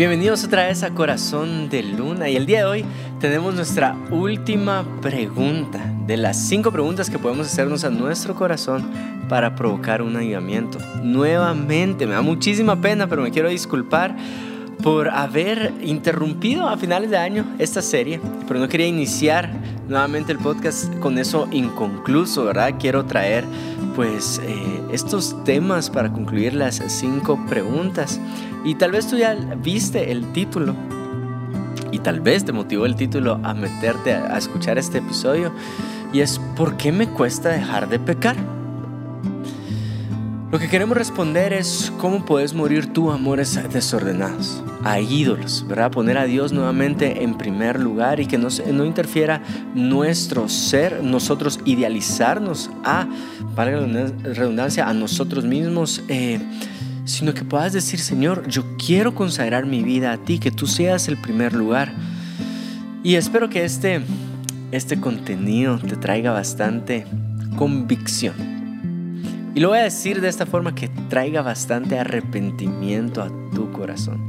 Bienvenidos otra vez a Corazón de Luna y el día de hoy tenemos nuestra última pregunta de las cinco preguntas que podemos hacernos a nuestro corazón para provocar un avivamiento. Nuevamente, me da muchísima pena, pero me quiero disculpar por haber interrumpido a finales de año esta serie, pero no quería iniciar nuevamente el podcast con eso inconcluso, ¿verdad? Quiero traer pues eh, estos temas para concluir las cinco preguntas. Y tal vez tú ya viste el título y tal vez te motivó el título a meterte a, a escuchar este episodio y es ¿por qué me cuesta dejar de pecar? Lo que queremos responder es cómo puedes morir tú amores desordenados, a ídolos, ¿verdad? Poner a Dios nuevamente en primer lugar y que no, no interfiera nuestro ser, nosotros idealizarnos a, para la redundancia, a nosotros mismos. Eh, sino que puedas decir, Señor, yo quiero consagrar mi vida a ti, que tú seas el primer lugar. Y espero que este, este contenido te traiga bastante convicción y lo voy a decir de esta forma que traiga bastante arrepentimiento a tu corazón.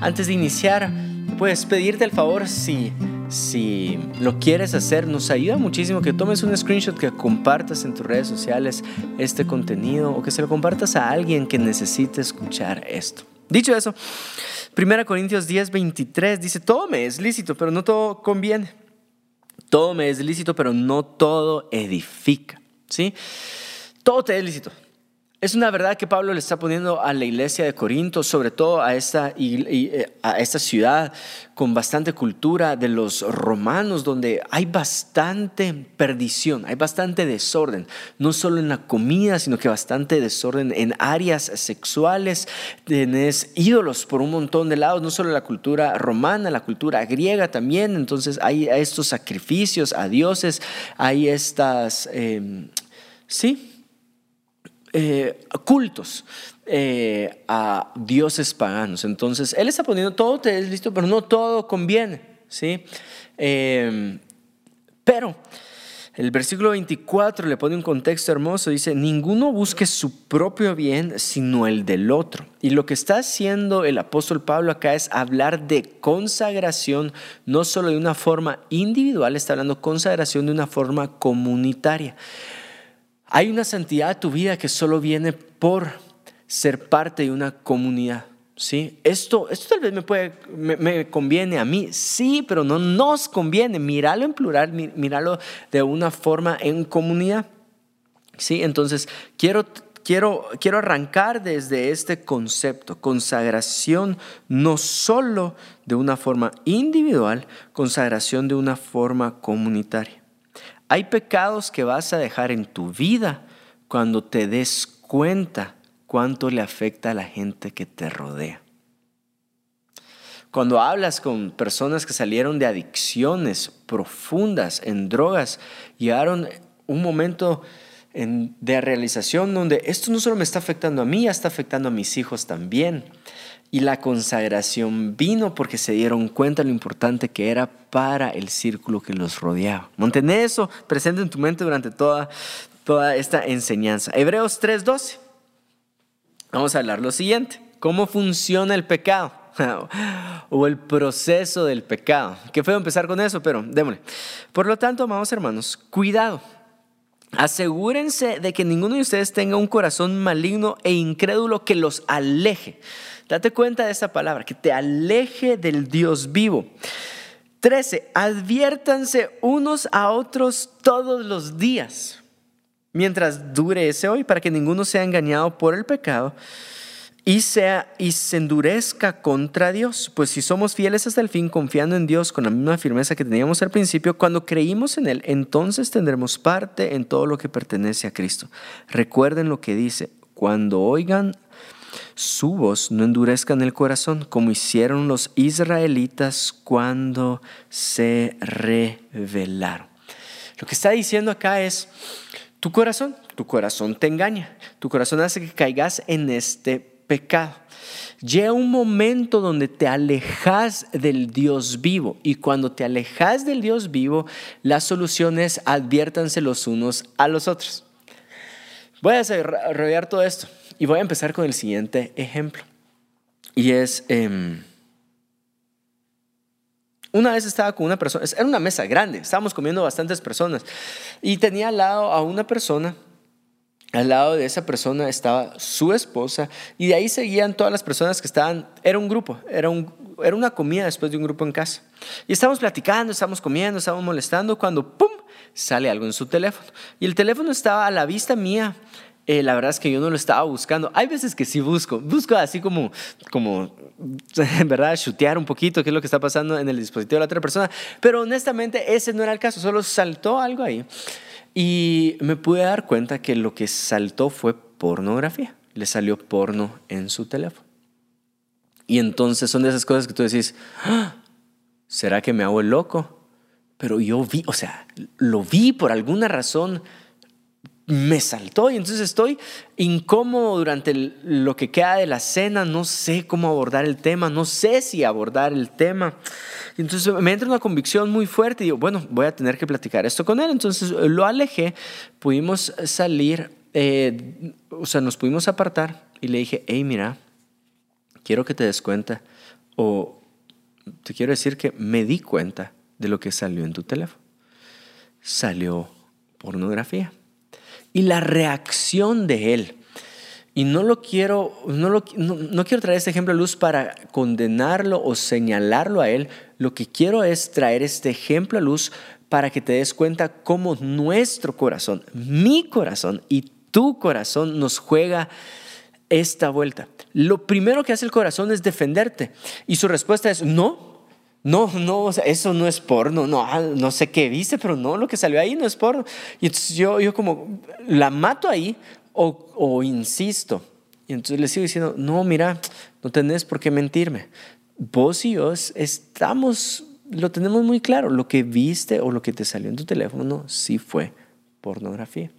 Antes de iniciar, puedes pedirte el favor si, si lo quieres hacer. Nos ayuda muchísimo que tomes un screenshot, que compartas en tus redes sociales este contenido o que se lo compartas a alguien que necesite escuchar esto. Dicho eso, 1 Corintios 10, 23 dice, todo me es lícito, pero no todo conviene. Todo me es lícito, pero no todo edifica. ¿Sí? Todo te es lícito. Es una verdad que Pablo le está poniendo a la iglesia de Corinto, sobre todo a esta, eh, a esta ciudad con bastante cultura de los romanos, donde hay bastante perdición, hay bastante desorden, no solo en la comida, sino que bastante desorden en áreas sexuales. Tienes ídolos por un montón de lados, no solo la cultura romana, la cultura griega también. Entonces hay estos sacrificios a dioses, hay estas, em, sí, eh, cultos eh, a dioses paganos. Entonces, él está poniendo todo te es listo, pero no todo conviene. ¿sí? Em, pero el versículo 24 le pone un contexto hermoso. Dice, ninguno busque su propio bien, sino el del otro. Y lo que está haciendo el apóstol Pablo acá es hablar de consagración, no solo de una forma individual, está hablando consagración de una forma comunitaria. Hay una santidad a tu vida que solo viene por ser parte de una comunidad. ¿sí? Esto, esto tal vez me, puede, me, conviene a mí, sí, pero no nos conviene. Míralo en plural, míralo de una forma en comunidad. ¿sí? Entonces, quiero, quiero, quiero arrancar desde este concepto, consagración no solo de una forma individual, consagración de una forma comunitaria. Hay pecados que vas a dejar en tu vida cuando te des cuenta cuánto le afecta a la gente que te rodea. Cuando hablas con personas que salieron de adicciones profundas en drogas, llegaron un momento de realización donde esto no solo me está afectando a mí, está afectando a mis hijos también. Y la consagración vino porque se dieron cuenta lo importante que era para el círculo que los rodeaba. Mantén eso presente en tu mente durante toda, toda esta enseñanza. Hebreos 3:12. Vamos a hablar lo siguiente. ¿Cómo funciona el pecado? o el proceso del pecado. Qué feo empezar con eso, pero démosle. Por lo tanto, amados hermanos, cuidado. Asegúrense de que ninguno de ustedes tenga un corazón maligno e incrédulo que los aleje Date cuenta de esa palabra, que te aleje del Dios vivo. 13. Adviértanse unos a otros todos los días, mientras dure ese hoy, para que ninguno sea engañado por el pecado y, sea, y se endurezca contra Dios. Pues si somos fieles hasta el fin, confiando en Dios con la misma firmeza que teníamos al principio, cuando creímos en Él, entonces tendremos parte en todo lo que pertenece a Cristo. Recuerden lo que dice, cuando oigan su voz no endurezcan el corazón como hicieron los israelitas cuando se rebelaron. Lo que está diciendo acá es, tu corazón, tu corazón te engaña, tu corazón hace que caigas en este pecado. Llega un momento donde te alejas del Dios vivo y cuando te alejas del Dios vivo, la solución es adviértanse los unos a los otros. Voy a rodear todo esto. Y voy a empezar con el siguiente ejemplo. Y es, em, Una vez estaba con una persona, era una mesa grande, estábamos comiendo bastantes personas y tenía al lado a una persona al lado de esa persona estaba su esposa y de ahí seguían todas las personas que estaban, era un grupo, era, un, era una comida después de un grupo en casa. Y estábamos platicando, estábamos comiendo, estábamos molestando cuando ¡pum! sale algo en su teléfono. Y el teléfono estaba a la vista mía. Eh, la verdad es que yo no lo estaba buscando. Hay veces que sí busco, busco así como, como, en verdad, chutear un poquito qué es lo que está pasando en el dispositivo de la otra persona. Pero honestamente ese no era el caso, solo saltó algo ahí. Y me pude dar cuenta que lo que saltó fue pornografía. Le salió porno en su teléfono. Y entonces son de esas cosas que tú decís, ah, ¿será que me hago el loco? Pero yo vi, o sea, lo vi por alguna razón me saltó y entonces estoy incómodo durante lo que queda de la cena, no sé cómo abordar el tema, no sé si abordar el tema. Entonces me entra una convicción muy fuerte y digo, bueno, voy a tener que platicar esto con él. Entonces lo alejé, pudimos salir, eh, o sea, nos pudimos apartar y le dije, hey, mira, quiero que te des cuenta o te quiero decir que me di cuenta de lo que salió en tu teléfono. Salió pornografía y la reacción de él. Y no lo quiero, no, lo, no, quiero traer este ejemplo a luz para condenarlo o señalarlo a él. Lo que quiero es traer este ejemplo a luz para que te des cuenta cómo nuestro corazón, mi corazón y tu corazón nos juega esta vuelta. Lo primero que hace el corazón es defenderte y su respuesta es no, no, no, eso no es porno, no, ah, no sé qué viste, pero no, lo que salió ahí no es porno. Y entonces yo, yo como, ¿la mato ahí o, insisto? Y entonces le sigo diciendo, no, mira, no tenés por qué mentirme. Vos y yo estamos, lo tenemos muy claro, lo que viste o lo que te salió en tu teléfono sí fue pornografía.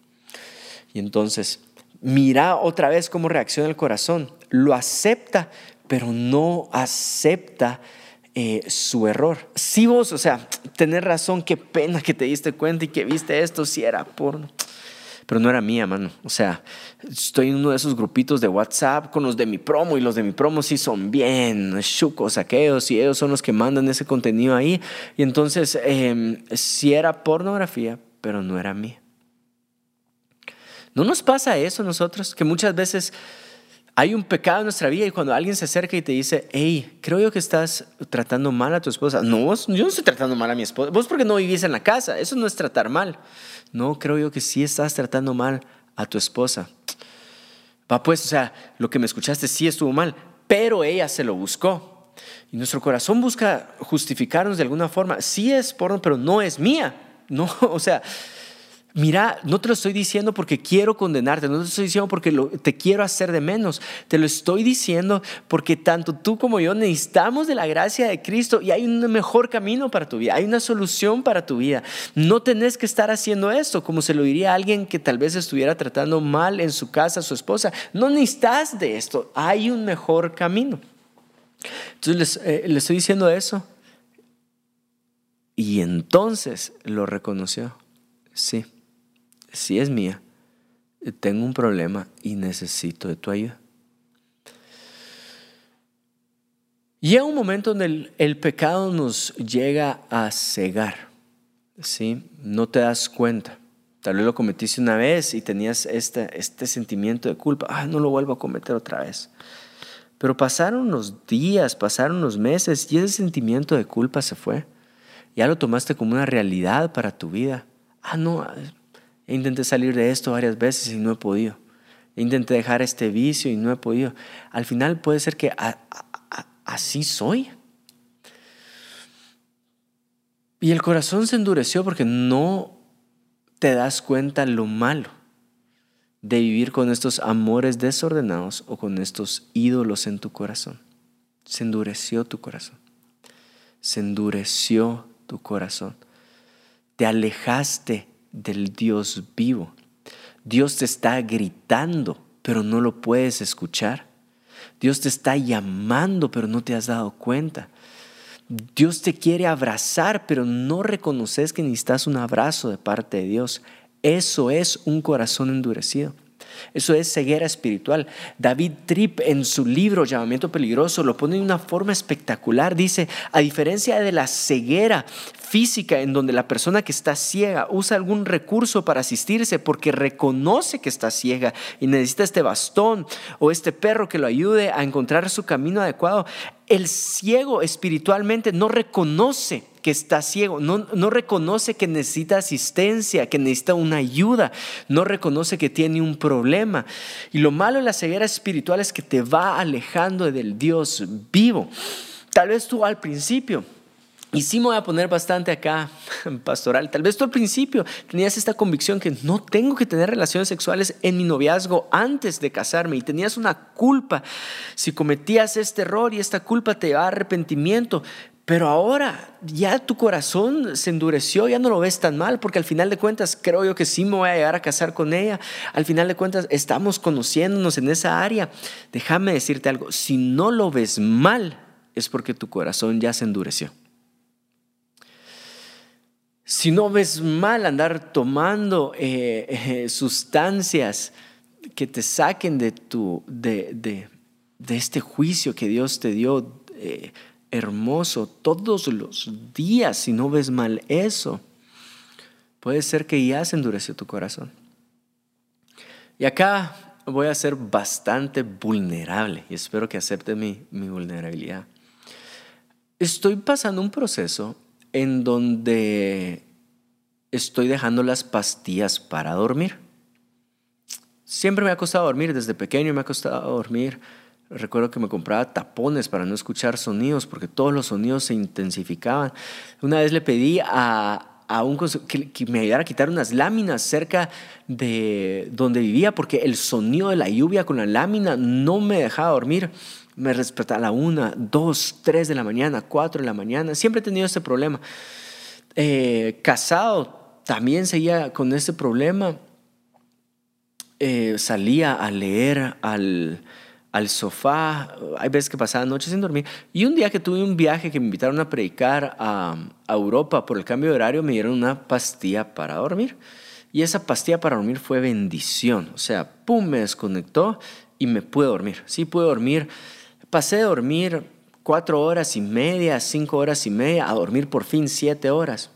Y entonces, mira otra vez cómo reacciona el corazón. Lo acepta, pero no acepta eh, su error. Si vos, o sea, tener razón, qué pena que te diste cuenta y que viste esto, si era porno. Pero no era mía, mano. O sea, estoy en uno de esos grupitos de WhatsApp con los de mi promo y los de mi promo sí son bien chucos aquellos y ellos son los que mandan ese contenido ahí. Y entonces, eh, sí era pornografía, pero no era mía. ¿No nos pasa eso a nosotros? Que muchas veces hay un pecado en nuestra vida y cuando alguien se acerca y te dice, hey, creo yo que estás tratando mal a tu esposa. No, vos, yo no estoy tratando mal a mi esposa. Vos porque no vivís en la casa. Eso no es tratar mal. No, creo yo que sí estás tratando mal a tu esposa. Va pues, o sea, lo que me escuchaste sí estuvo mal, pero ella se lo buscó. Y nuestro corazón busca justificarnos de alguna forma. Sí es porno, pero no es mía. No, o sea, Mira, no te lo estoy diciendo porque quiero condenarte, no te lo estoy diciendo porque te quiero hacer de menos, te lo estoy diciendo porque tanto tú como yo necesitamos de la gracia de Cristo y hay un mejor camino para tu vida, hay una solución para tu vida. No tenés que estar haciendo esto como se lo diría a alguien que tal vez estuviera tratando mal en su casa a su esposa. No necesitas de esto, hay un mejor camino. Entonces le eh, estoy diciendo eso y entonces lo reconoció. Sí si es mía, tengo un problema y necesito de tu ayuda. Llega un momento donde el, pecado nos llega a cegar, ¿sí? No te das cuenta. Tal vez lo cometiste una vez y tenías este, este sentimiento de culpa. Ah, no lo vuelvo a cometer otra vez. Pero pasaron unos días, pasaron unos meses y ese sentimiento de culpa se fue. Ya lo tomaste como una realidad para tu vida. Ah, no, Intenté salir de esto varias veces y no he podido. Intenté dejar este vicio y no he podido. Al final puede ser que así soy. Y el corazón se endureció porque no te das cuenta lo malo de vivir con estos amores desordenados o con estos ídolos en tu corazón. Se endureció tu corazón. Se endureció tu corazón. Te alejaste del Dios vivo. Dios te está gritando, pero no lo puedes escuchar. Dios te está llamando, pero no te has dado cuenta. Dios te quiere abrazar, pero no reconoces que necesitas un abrazo de parte de Dios. Eso es un corazón endurecido. Eso es ceguera espiritual. David Tripp en su libro Llamamiento Peligroso lo pone de una forma espectacular. Dice, a diferencia de la ceguera física en donde la persona que está ciega usa algún recurso para asistirse porque reconoce que está ciega y necesita este bastón o este perro que lo ayude a encontrar su camino adecuado, el ciego espiritualmente no reconoce que está ciego, no, no, reconoce que necesita asistencia, que necesita una ayuda, no reconoce que tiene un problema. Y lo malo de la ceguera espiritual es que te va alejando del Dios vivo. Tal vez tú al principio y sí me voy a poner bastante acá, pastoral. Tal vez tú al principio tenías esta convicción que no tengo que tener relaciones sexuales en mi noviazgo antes de casarme y tenías una culpa si cometías este error y esta culpa te da arrepentimiento. Pero ahora ya tu corazón se endureció, ya no lo ves tan mal, porque al final de cuentas creo yo que sí me voy a llegar a casar con ella. Al final de cuentas estamos conociéndonos en esa área. Déjame decirte algo, si no lo ves mal es porque tu corazón ya se endureció. Si no ves mal andar tomando eh, eh, sustancias que te saquen de, tu, de, de, este juicio que Dios te dio eh, hermoso todos los días, si no ves mal eso, puede ser que ya se endureció tu corazón. Y acá voy a ser bastante vulnerable y espero que acepte mi, mi vulnerabilidad. Estoy pasando un proceso en donde estoy dejando las pastillas para dormir. Siempre me ha costado dormir, desde pequeño me ha costado dormir. Recuerdo que me compraba tapones para no escuchar sonidos porque todos los sonidos se intensificaban. Una vez le pedí a, un que, que, me ayudara a quitar unas láminas cerca de donde vivía porque el sonido de la lluvia con la lámina no me dejaba dormir me respetaba a la una, dos, tres de la mañana, cuatro de la mañana. Siempre he tenido este problema. Eh, casado, también seguía con este problema. Eh, salía a leer al, al sofá. Hay veces que pasaba noches sin dormir. Y un día que tuve un viaje que me invitaron a predicar a, a Europa por el cambio de horario, me dieron una pastilla para dormir. Y esa pastilla para dormir fue bendición. O sea, pum, me desconectó y me pude dormir. Sí, pude dormir Pasé de dormir cuatro horas y media, cinco horas y media, a dormir por fin siete horas.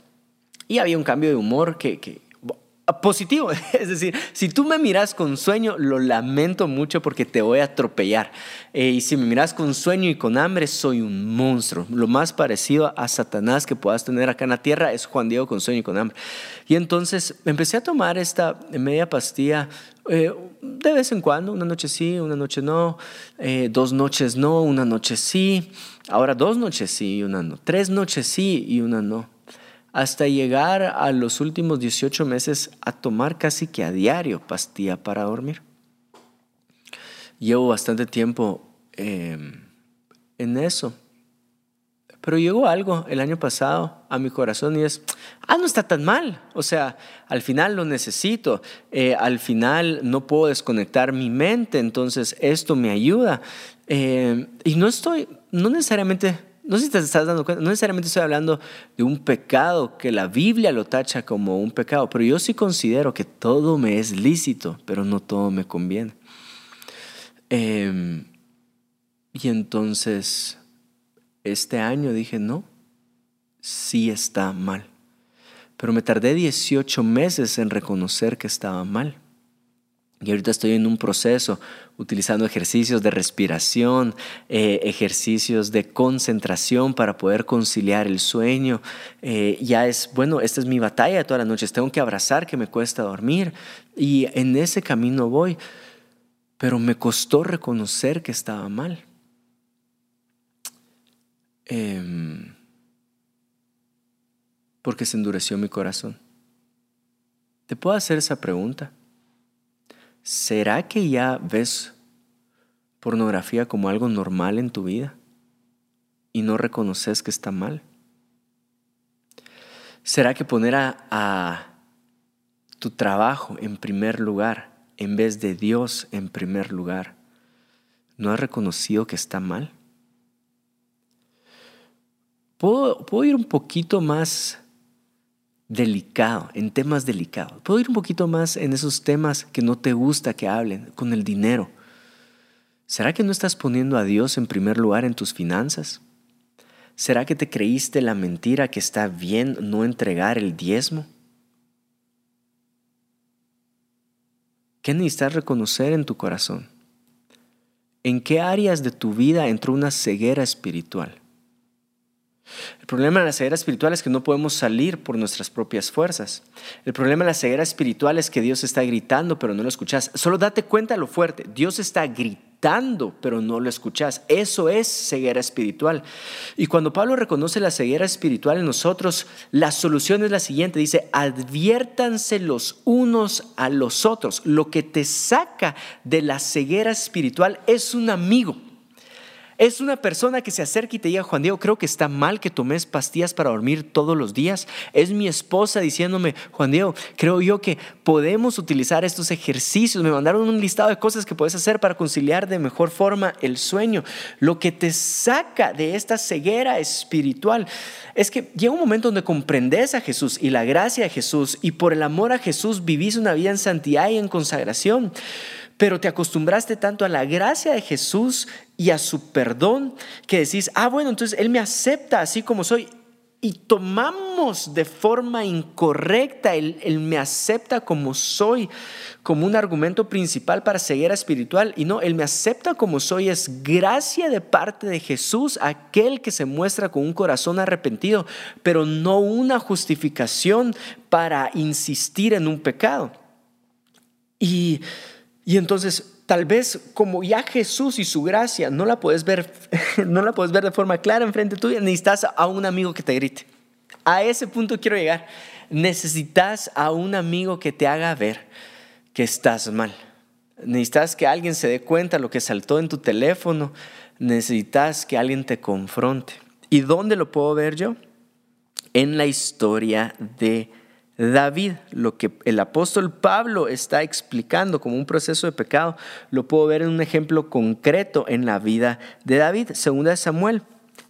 Y había un cambio de humor que, que positivo. Es decir, si tú me miras con sueño, lo lamento mucho porque te voy a atropellar. Eh, y si me miras con sueño y con hambre, soy un monstruo. Lo más parecido a Satanás que puedas tener acá en la tierra es Juan Diego con sueño y con hambre. Y entonces empecé a tomar esta media pastilla eh, de vez en cuando, una noche sí, una noche no, eh, dos noches no, una noche sí, ahora dos noches sí y una no, tres noches sí y una no hasta llegar a los últimos 18 meses a tomar casi que a diario pastilla para dormir. Llevo bastante tiempo em, en eso. Pero llegó algo el año pasado a mi corazón y es, ah, no está tan mal. O sea, al final lo necesito. Eh, al final no puedo desconectar mi mente, entonces esto me ayuda. Em, y no estoy, no necesariamente no sé si te estás dando cuenta, no necesariamente estoy hablando de un pecado que la Biblia lo tacha como un pecado, pero yo sí considero que todo me es lícito, pero no todo me conviene. Em, y entonces, este año dije, no, sí está mal. Pero me tardé 18 meses en reconocer que estaba mal. Y ahorita estoy en un proceso utilizando ejercicios de respiración, eh, ejercicios de concentración para poder conciliar el sueño. Eh, ya es, bueno, esta es mi batalla de todas las noches. Tengo que abrazar que me cuesta dormir. Y en ese camino voy. Pero me costó reconocer que estaba mal. Em, porque se endureció mi corazón. ¿Te puedo hacer esa pregunta? ¿Será que ya ves pornografía como algo normal en tu vida y no reconoces que está mal? ¿Será que poner a, tu trabajo en primer lugar en vez de Dios en primer lugar no has reconocido que está mal? ¿Puedo, ¿Puedo, ir un poquito más delicado, en temas delicados. ¿Puedo ir un poquito más en esos temas que no te gusta que hablen, con el dinero? ¿Será que no estás poniendo a Dios en primer lugar en tus finanzas? ¿Será que te creíste la mentira que está bien no entregar el diezmo? ¿Qué necesitas reconocer en tu corazón? ¿En qué áreas de tu vida entró una ceguera espiritual? El problema de la ceguera espiritual es que no podemos salir por nuestras propias fuerzas. El problema de la ceguera espiritual es que Dios está gritando, pero no lo escuchas. Solo date cuenta lo fuerte. Dios está gritando, pero no lo escuchas. Eso es ceguera espiritual. Y cuando Pablo reconoce la ceguera espiritual en nosotros, la solución es la siguiente. Dice, adviértanse los unos a los otros. Lo que te saca de la ceguera espiritual es un amigo. Es una persona que se acerca y te diga, Juan Diego, creo que está mal que tomes pastillas para dormir todos los días. Es mi esposa diciéndome, Juan Diego, creo yo que podemos utilizar estos ejercicios. Me mandaron un listado de cosas que puedes hacer para conciliar de mejor forma el sueño. Lo que te saca de esta ceguera espiritual es que llega un momento donde comprendes a Jesús y la gracia de Jesús y por el amor a Jesús vivís una vida en santidad y en consagración pero te acostumbraste tanto a la gracia de Jesús y a su perdón que decís, ah, bueno, entonces Él me acepta así como soy. Y tomamos de forma incorrecta, él, él, me acepta como soy, como un argumento principal para ceguera espiritual. Y no, Él me acepta como soy, es gracia de parte de Jesús, aquel que se muestra con un corazón arrepentido, pero no una justificación para insistir en un pecado. Y, y entonces tal vez como ya Jesús y su gracia no la puedes ver, no la puedes ver de forma clara enfrente tuya, necesitas a un amigo que te grite. A ese punto quiero llegar. Necesitas a un amigo que te haga ver que estás mal. Necesitas que alguien se dé cuenta de lo que saltó en tu teléfono. Necesitas que alguien te confronte. ¿Y dónde lo puedo ver yo? En la historia de David, lo que el apóstol Pablo está explicando como un proceso de pecado, lo puedo ver en un ejemplo concreto en la vida de David, segunda Samuel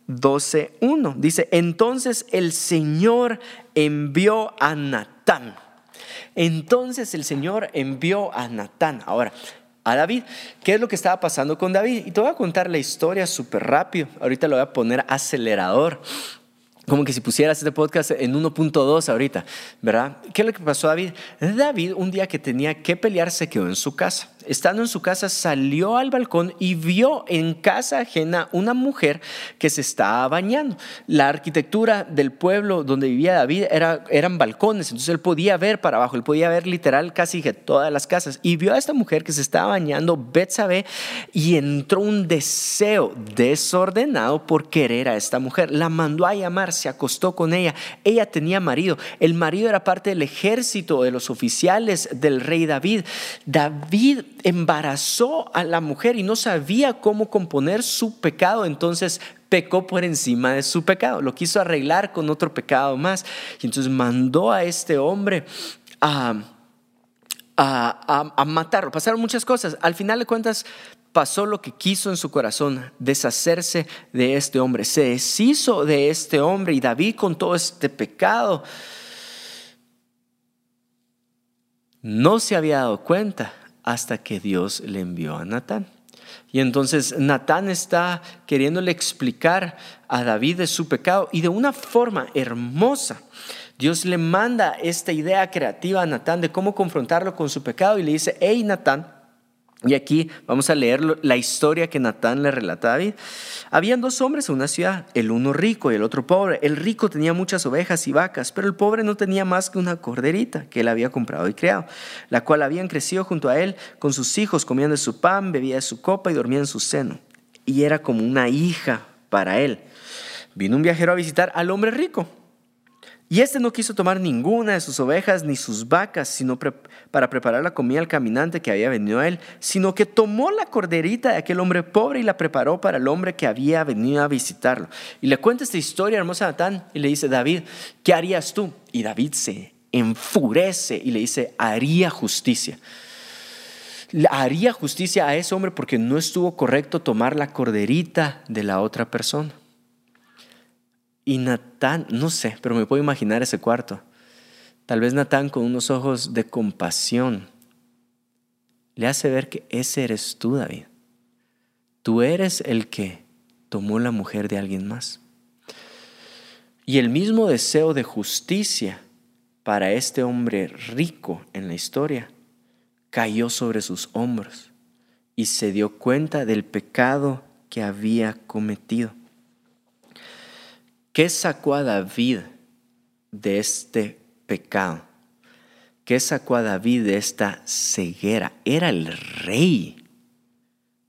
12:1. Dice, "Entonces el Señor envió a Natán." Entonces el Señor envió a Natán. Ahora, a David. ¿Qué es lo que estaba pasando con David? Y te voy a contar la historia súper rápido. Ahorita lo voy a poner acelerador como que si pusieras este podcast en 1.2 ahorita, ¿verdad? ¿Qué es lo que pasó a David? David un día que tenía que pelear se quedó en su casa estando en su casa, salió al balcón y vio en casa ajena una mujer que se estaba bañando. La arquitectura del pueblo donde vivía David era, eran balcones, entonces él podía ver para abajo, él podía ver literal casi todas las casas. Y vio a esta mujer que se estaba bañando, Betsabé, y entró un deseo desordenado por querer a esta mujer. La mandó a llamar, se acostó con ella. Ella tenía marido. El marido era parte del ejército de los oficiales del rey David. David embarazó a la mujer y no sabía cómo componer su pecado, entonces pecó por encima de su pecado, lo quiso arreglar con otro pecado más. Y entonces mandó a este hombre a, a, matarlo. Pasaron muchas cosas. Al final de cuentas, pasó lo que quiso en su corazón, deshacerse de este hombre. Se deshizo de este hombre y David con todo este pecado no se había dado cuenta hasta que Dios le envió a Natán. Y entonces Natán está queriéndole explicar a David de su pecado y de una forma hermosa. Dios le manda esta idea creativa a Natán de cómo confrontarlo con su pecado y le dice, hey Natán, y aquí vamos a leer la historia que Natán le relata a David. Habían dos hombres en una ciudad, el uno rico y el otro pobre. El rico tenía muchas ovejas y vacas, pero el pobre no tenía más que una corderita que él había comprado y criado, la cual habían crecido junto a él con sus hijos, comían de su pan, bebía de su copa y dormía en su seno. Y era como una hija para él. Vino un viajero a visitar al hombre rico y este no quiso tomar ninguna de sus ovejas ni sus vacas, sino para preparar la comida al caminante que había venido a él, sino que tomó la corderita de aquel hombre pobre y la preparó para el hombre que había venido a visitarlo. Y le cuenta esta historia hermosa Natán y le dice, David, ¿qué harías tú? Y David se enfurece y le dice, haría justicia. Haría justicia a ese hombre porque no estuvo correcto tomar la corderita de la otra persona. Y Natán, no sé, pero me puedo imaginar ese cuarto. Tal vez Natán con unos ojos de compasión le hace ver que ese eres tú, David. Tú eres el que tomó la mujer de alguien más. Y el mismo deseo de justicia para este hombre rico en la historia cayó sobre sus hombros y se dio cuenta del pecado que había cometido. ¿Qué sacó a David de este pecado? ¿Qué sacó a David de esta ceguera? Era el rey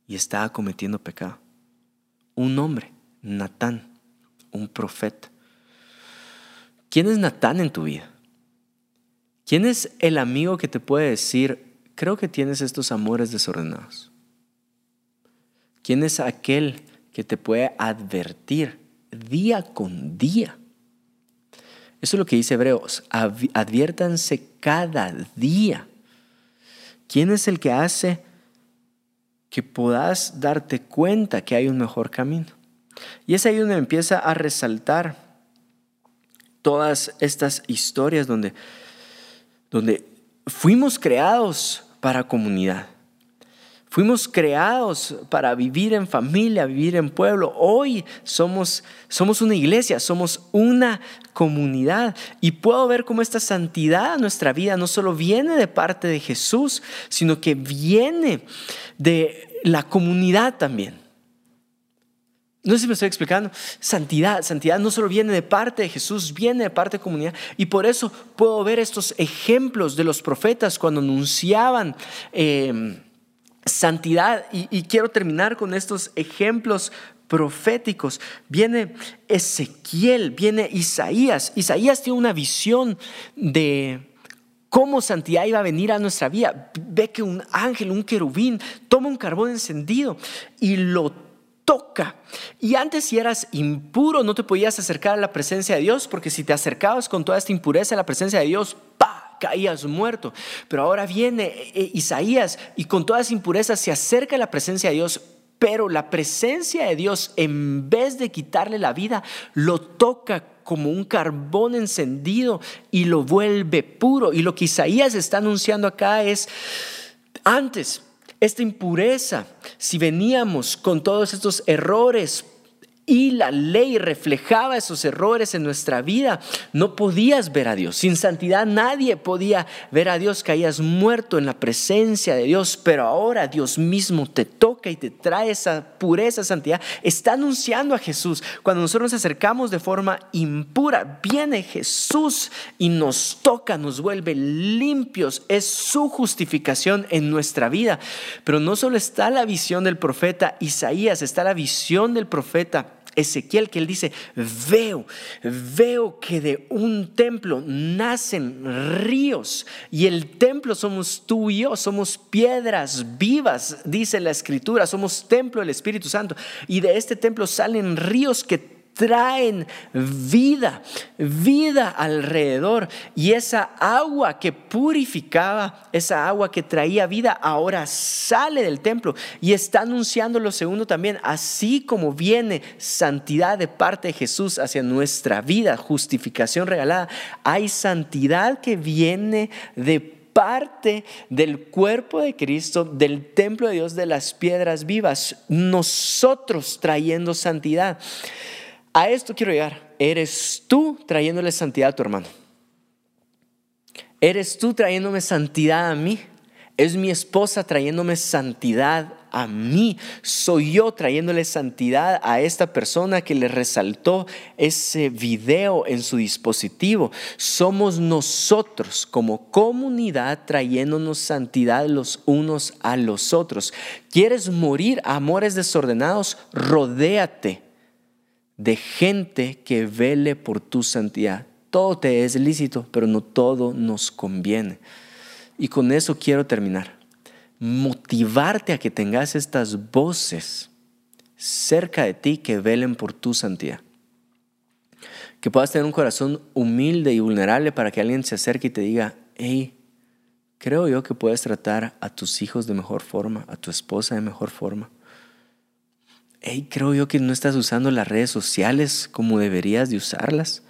y estaba cometiendo pecado. Un hombre, Natán, un profeta. ¿Quién es Natán en tu vida? ¿Quién es el amigo que te puede decir, creo que tienes estos amores desordenados? ¿Quién es aquel que te puede advertir día con día? Eso es lo que dice Hebreos. Adviértanse cada día. ¿Quién es el que hace que puedas darte cuenta que hay un mejor camino? Y es ahí donde empieza a resaltar todas estas historias donde, donde fuimos creados para comunidad. Fuimos creados para vivir en familia, vivir en pueblo. Hoy somos, somos una iglesia, somos una comunidad. Y puedo ver cómo esta santidad a nuestra vida no solo viene de parte de Jesús, sino que viene de la comunidad también. No sé si me estoy explicando. Santidad, santidad no solo viene de parte de Jesús, viene de parte de comunidad. Y por eso puedo ver estos ejemplos de los profetas cuando anunciaban. Eh, santidad. Y, quiero terminar con estos ejemplos proféticos. Viene Ezequiel, viene Isaías. Isaías tiene una visión de cómo santidad iba a venir a nuestra vida. Ve que un ángel, un querubín, toma un carbón encendido y lo toca. Y antes si eras impuro no te podías acercar a la presencia de Dios, porque si te acercabas con toda esta impureza a la presencia de Dios, ¡pa! Caías muerto. Pero ahora viene eh, Isaías y con todas impurezas se acerca a la presencia de Dios, pero la presencia de Dios, en vez de quitarle la vida, lo toca como un carbón encendido y lo vuelve puro. Y lo que Isaías está anunciando acá es, antes, esta impureza, si veníamos con todos estos errores, y la ley reflejaba esos errores en nuestra vida, no podías ver a Dios. Sin santidad nadie podía ver a Dios, caías muerto en la presencia de Dios, pero ahora Dios mismo te toca y te trae esa pureza, santidad. Está anunciando a Jesús. Cuando nosotros nos acercamos de forma impura, viene Jesús y nos toca, nos vuelve limpios. Es su justificación en nuestra vida. Pero no solo está la visión del profeta Isaías, está la visión del profeta Ezequiel que él dice, veo, veo que de un templo nacen ríos y el templo somos tú y yo, somos piedras vivas, dice la escritura, somos templo del Espíritu Santo. Y de este templo salen ríos que traen vida, vida alrededor. Y esa agua que purificaba, esa agua que traía vida, ahora sale del templo y está anunciando lo segundo también, así como viene santidad de parte de Jesús hacia nuestra vida, justificación regalada, hay santidad que viene de parte del cuerpo de Cristo, del templo de Dios, de las piedras vivas, nosotros trayendo santidad. A esto quiero llegar. Eres tú trayéndole santidad a tu hermano. Eres tú trayéndome santidad a mí. Es mi esposa trayéndome santidad a mí. Soy yo trayéndole santidad a esta persona que le resaltó ese video en su dispositivo. Somos nosotros como comunidad trayéndonos santidad los unos a los otros. ¿Quieres morir amores desordenados? Rodéate de gente que vele por tu santidad. Todo te es lícito, pero no todo nos conviene. Y con eso quiero terminar. Motivarte a que tengas estas voces cerca de ti que velen por tu santidad. Que puedas tener un corazón humilde y vulnerable para que alguien se acerque y te diga, hey, creo yo que puedes tratar a tus hijos de mejor forma, a tu esposa de mejor forma hey, creo yo que no estás usando las redes sociales como deberías de usarlas.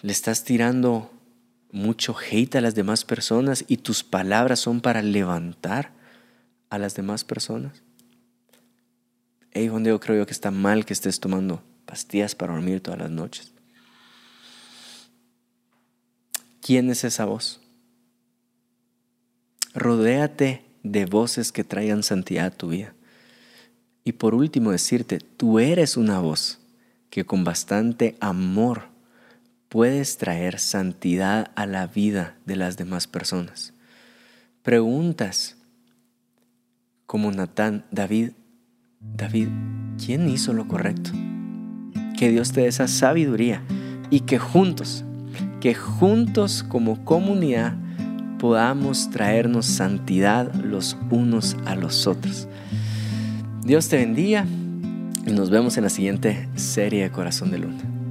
Le estás tirando mucho hate a las demás personas y tus palabras son para levantar a las demás personas. Hey, donde yo creo yo que está mal que estés tomando pastillas para dormir todas las noches. ¿Quién es esa voz? Rodéate de voces que traigan santidad a tu vida. Y por último decirte, tú eres una voz que con bastante amor puedes traer santidad a la vida de las demás personas. Preguntas como Natán, David, David, ¿quién hizo lo correcto? Que Dios te dé esa sabiduría y que juntos, que juntos como comunidad podamos traernos santidad los unos a los otros. Dios te bendiga y nos vemos en la siguiente serie de Corazón de Luna.